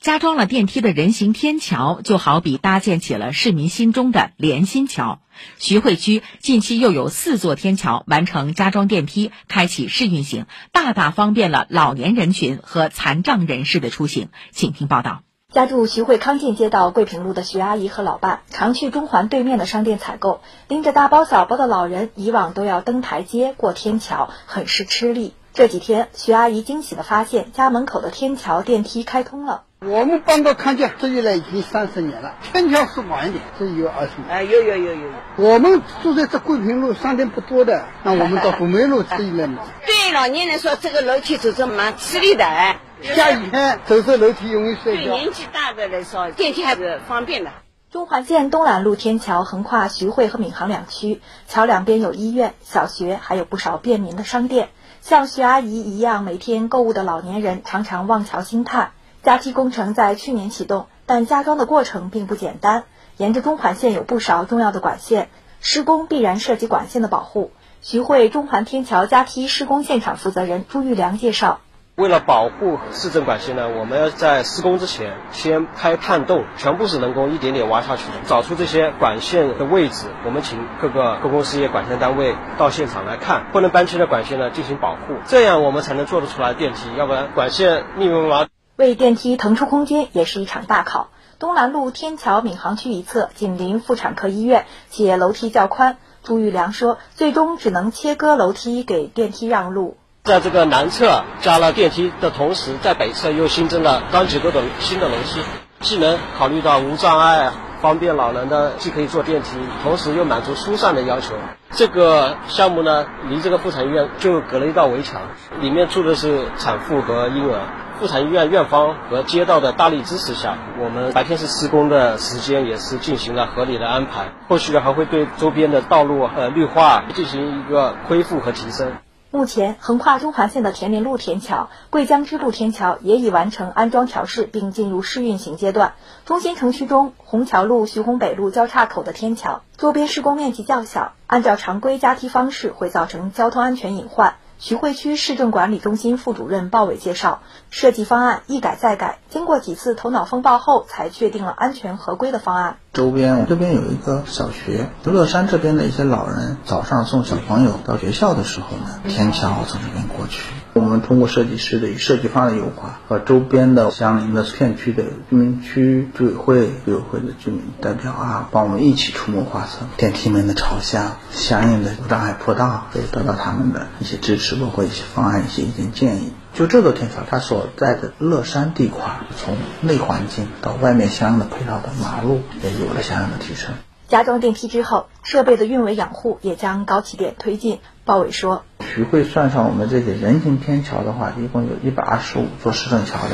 加装了电梯的人行天桥，就好比搭建起了市民心中的连心桥。徐汇区近期又有四座天桥完成加装电梯，开启试运行，大大方便了老年人群和残障人士的出行。请听报道。家住徐汇康健街道桂平路的徐阿姨和老伴，常去中环对面的商店采购，拎着大包小包的老人，以往都要登台阶、过天桥，很是吃力。这几天，徐阿姨惊喜地发现，家门口的天桥电梯开通了。我们搬到康健这里来已经三十年了，天桥是晚一点，这有二十年。哎，有有有有有。我们住在这桂平路，商店不多的，那我们到红梅路这一来买。对老年人说，这个楼梯走着蛮吃力的哎。下雨天走这楼梯容易摔跤。对年纪大的来说，电梯还是方便的。中环线东兰路天桥横跨徐汇和闵行两区，桥两边有医院、小学，还有不少便民的商店。像徐阿姨一样每天购物的老年人常常望桥兴叹。加梯工程在去年启动，但加装的过程并不简单。沿着中环线有不少重要的管线，施工必然涉及管线的保护。徐汇中环天桥加梯施工现场负责人朱玉良介绍。为了保护市政管线呢，我们要在施工之前先开探洞，全部是人工一点点挖下去的，找出这些管线的位置。我们请各个公共事业管线单位到现场来看，不能搬迁的管线呢进行保护，这样我们才能做得出来电梯，要不然管线密密麻麻。为电梯腾出空间也是一场大考。东兰路天桥闵行区一侧紧邻妇产科医院，且楼梯较宽。朱玉良说，最终只能切割楼梯给电梯让路。在这个南侧加了电梯的同时，在北侧又新增了钢结构的新的楼梯，既能考虑到无障碍、方便老人的，既可以坐电梯，同时又满足疏散的要求。这个项目呢，离这个妇产医院就隔了一道围墙，里面住的是产妇和婴儿。妇产医院院方和街道的大力支持下，我们白天是施工的时间也是进行了合理的安排，后续还会对周边的道路呃绿化进行一个恢复和提升。目前，横跨中环线的田林路天桥、桂江支路天桥也已完成安装调试，并进入试运行阶段。中心城区中，虹桥路、徐虹北路交叉口的天桥，周边施工面积较小，按照常规加梯方式会造成交通安全隐患。徐汇区市政管理中心副主任鲍伟介绍，设计方案一改再改，经过几次头脑风暴后，才确定了安全合规的方案。周边这边有一个小学，乐山这边的一些老人早上送小朋友到学校的时候呢，天桥从这边过去。我们通过设计师的设计方案优化和周边的相邻的片区的居民区居委会、居委会的居民代表啊，帮我们一起出谋划策，电梯门的朝向、相应的无障碍坡道，可以得到他们的一些支持，包括一些方案、一些意见建议。就这座天桥，它所在的乐山地块，从内环境到外面相应的配套的马路，也有了相应的提升。加装电梯之后，设备的运维养护也将高起点推进。鲍伟说：“徐汇算上我们这些人行天桥的话，一共有一百二十五座市政桥梁。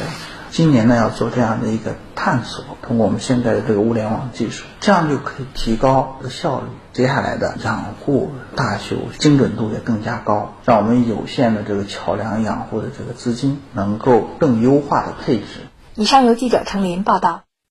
今年呢，要做这样的一个探索，通过我们现在的这个物联网技术，这样就可以提高这个效率。接下来的养护大修精准度也更加高，让我们有限的这个桥梁养护的这个资金能够更优化的配置。”以上由记者程林报道。